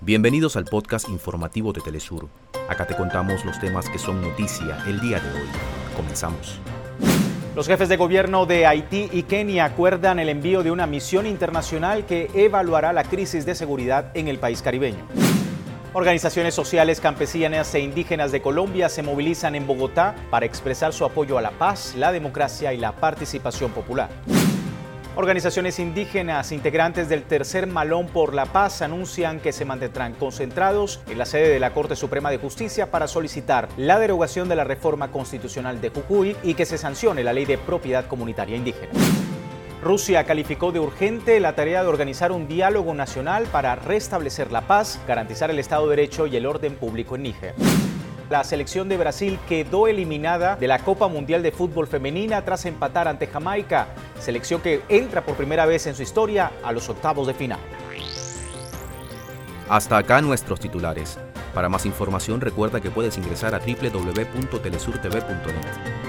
Bienvenidos al podcast informativo de Telesur. Acá te contamos los temas que son noticia el día de hoy. Comenzamos. Los jefes de gobierno de Haití y Kenia acuerdan el envío de una misión internacional que evaluará la crisis de seguridad en el país caribeño. Organizaciones sociales campesinas e indígenas de Colombia se movilizan en Bogotá para expresar su apoyo a la paz, la democracia y la participación popular. Organizaciones indígenas integrantes del Tercer Malón por la Paz anuncian que se mantendrán concentrados en la sede de la Corte Suprema de Justicia para solicitar la derogación de la reforma constitucional de Jujuy y que se sancione la ley de propiedad comunitaria indígena. Rusia calificó de urgente la tarea de organizar un diálogo nacional para restablecer la paz, garantizar el Estado de Derecho y el orden público en Níger. La selección de Brasil quedó eliminada de la Copa Mundial de Fútbol Femenina tras empatar ante Jamaica, selección que entra por primera vez en su historia a los octavos de final. Hasta acá nuestros titulares. Para más información recuerda que puedes ingresar a www.telesurtv.net.